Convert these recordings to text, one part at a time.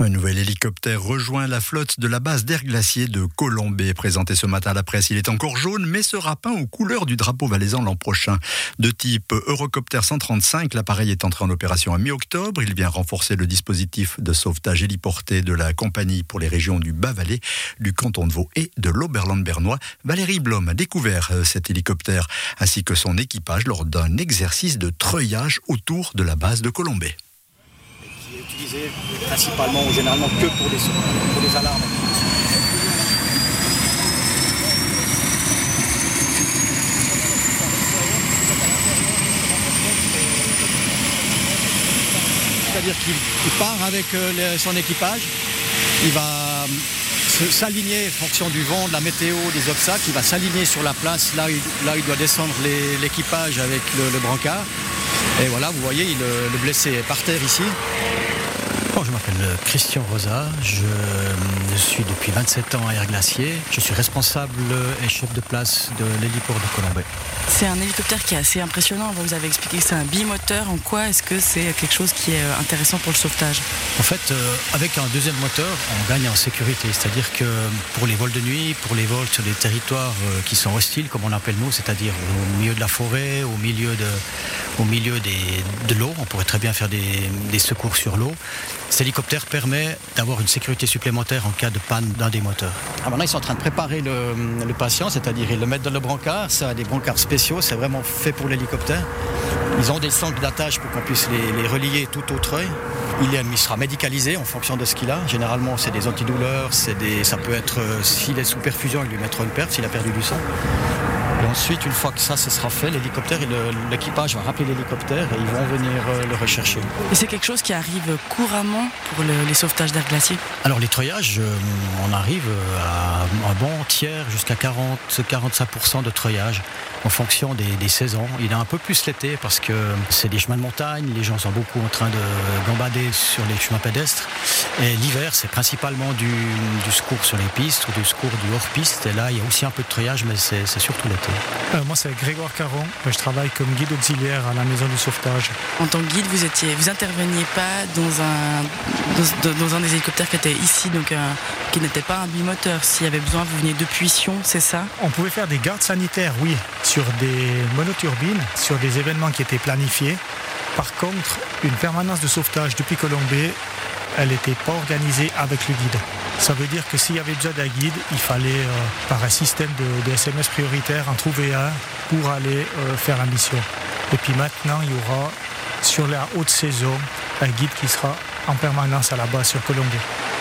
Un nouvel hélicoptère rejoint la flotte de la base d'air glacier de Colombay. Présenté ce matin à la presse, il est encore jaune, mais sera peint aux couleurs du drapeau valaisan l'an prochain. De type Eurocopter 135, l'appareil est entré en opération à mi-octobre. Il vient renforcer le dispositif de sauvetage héliporté de la compagnie pour les régions du Bas-Valais, du canton de Vaud et de l'Oberland bernois. Valérie Blom a découvert euh, cet hélicoptère ainsi que son équipage lors d'un exercice de treuillage autour de la base de Colombay utilisé principalement ou généralement que pour les, pour les alarmes. C'est-à-dire qu'il part avec euh, son équipage, il va euh, s'aligner en fonction du vent, de la météo, des obstacles, il va s'aligner sur la place là, là il doit descendre l'équipage avec le, brancard. Et voilà, vous voyez, le blessé est par terre ici je m'appelle Christian Rosa, je, suis depuis 27 ans à Air Glacier. Je suis responsable et chef de place de l'héliport de Colombay. C'est un hélicoptère qui est assez impressionnant. Vous avez expliqué que c'est un bimoteur. En quoi est-ce que c'est quelque chose qui est euh, intéressant pour le sauvetage? En fait, euh, avec un deuxième moteur, on gagne en sécurité. C'est-à-dire que pour les vols de nuit, pour les vols sur des territoires euh, qui sont hostiles, comme on appelle nous, c'est-à-dire au milieu de la forêt, au milieu de, au milieu de l'eau, on pourrait très bien faire des, des secours sur l'eau. Cet hélicoptère permet d'avoir une sécurité supplémentaire en cas de panne d'un des moteurs. Ah, maintenant, ils sont en train de préparer le, patient, c'est-à-dire ils le mettent dans le brancard. Ça a des brancards spéciaux, c'est vraiment fait pour l'hélicoptère. Ils ont des centres d'attache pour qu'on puisse les, relier tout au treuil. Il, sera médicalisé en fonction de ce qu'il a. Généralement, c'est des antidouleurs, des, ça peut être, euh, s'il est sous perfusion, il lui mettra une perte s'il a perdu du sang. Et ensuite, une fois que ça, ce sera fait, l'hélicoptère et l'équipage va rappeler l'hélicoptère et ils vont venir euh, le rechercher. Et c'est quelque chose qui arrive couramment pour les sauvetages d'air glacier? Alors les euh, on arrive à un bon tiers jusqu'à 40-45% de treuillage en fonction des, saisons. Il est un peu plus l'été parce que c'est des chemins de montagne, les gens sont beaucoup en train de gambader sur les chemins pédestres. Et l'hiver, c'est principalement du, du, secours sur les pistes ou du secours du hors-piste. Et là, il y a aussi un peu de treuillage, mais c'est surtout l'été. Euh, moi, c'est Grégoire Caron. Je travaille comme guide auxiliaire à la maison du sauvetage. En tant que guide, vous étiez, vous interveniez pas dans un, dans, un des hélicoptères qui était ici, donc euh, qui n'était pas un bimoteur. S'il y avait besoin, vous veniez depuis Sion, c'est ça? On pouvait faire des gardes sanitaires, oui, sur des monoturbines, sur des événements qui étaient planifiés. Par contre, une permanence de sauvetage depuis Colombay, elle n'était pas organisée avec le guide. Ça veut dire que s'il y avait besoin d'un guide, il fallait, euh, par un système de, SMS prioritaire, en trouver un pour aller euh, faire la mission. Et puis maintenant, il y aura, sur la haute saison, un guide qui sera en permanence à la base sur Colombie.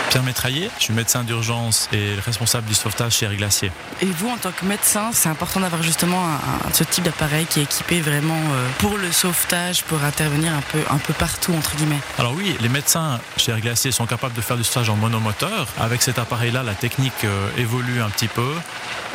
Pierre Métraillé, je suis médecin d'urgence et responsable du sauvetage chez Air Glacier. Et vous, en tant que médecin, c'est important d'avoir justement ce type d'appareil qui est équipé vraiment euh, pour le sauvetage, pour intervenir un peu, un peu partout, entre guillemets. Alors oui, les médecins chez Air Glacier sont capables de faire du sauvetage en monomoteur. Avec cet appareil-là, la technique euh, évolue un petit peu.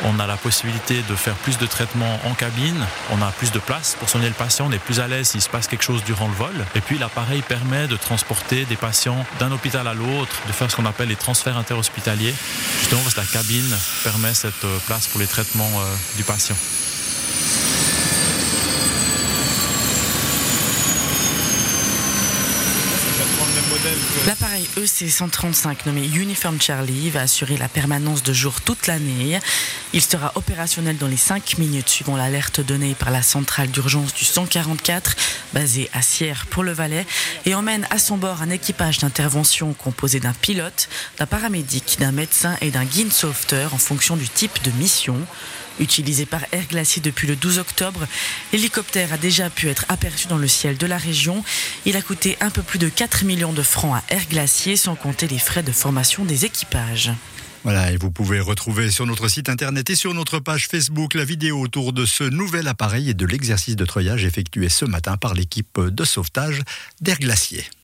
On a la possibilité de faire plus de traitements en cabine. On a plus de place pour soigner le patient. On est plus à l'aise s'il se passe quelque chose durant le vol. Et puis l'appareil permet de transporter des patients d'un hôpital à l'autre, de faire ce qu'on appelle les transferts interhospitaliers, justement parce la cabine permet cette euh, place pour les traitements euh, du patient. L'appareil EC135 nommé Uniform Charlie va assurer la permanence de jour toute l'année. Il sera opérationnel dans les 5 minutes suivant l'alerte donnée par la centrale d'urgence du 144 basée à Sierre pour le Valais et emmène à son bord un équipage d'intervention composé d'un pilote, d'un paramédic, d'un médecin et d'un guide sauveteur en fonction du type de mission. Utilisé par Air Glacier depuis le 12 octobre, l'hélicoptère a déjà pu être aperçu dans le ciel de la région. Il a coûté un peu plus de 4 millions de francs à Air Glacier, sans compter les frais de formation des équipages. Voilà, et vous pouvez retrouver sur notre site internet et sur notre page Facebook la vidéo autour de ce nouvel appareil et de l'exercice de treuillage effectué ce matin par l'équipe de sauvetage d'Air Glacier.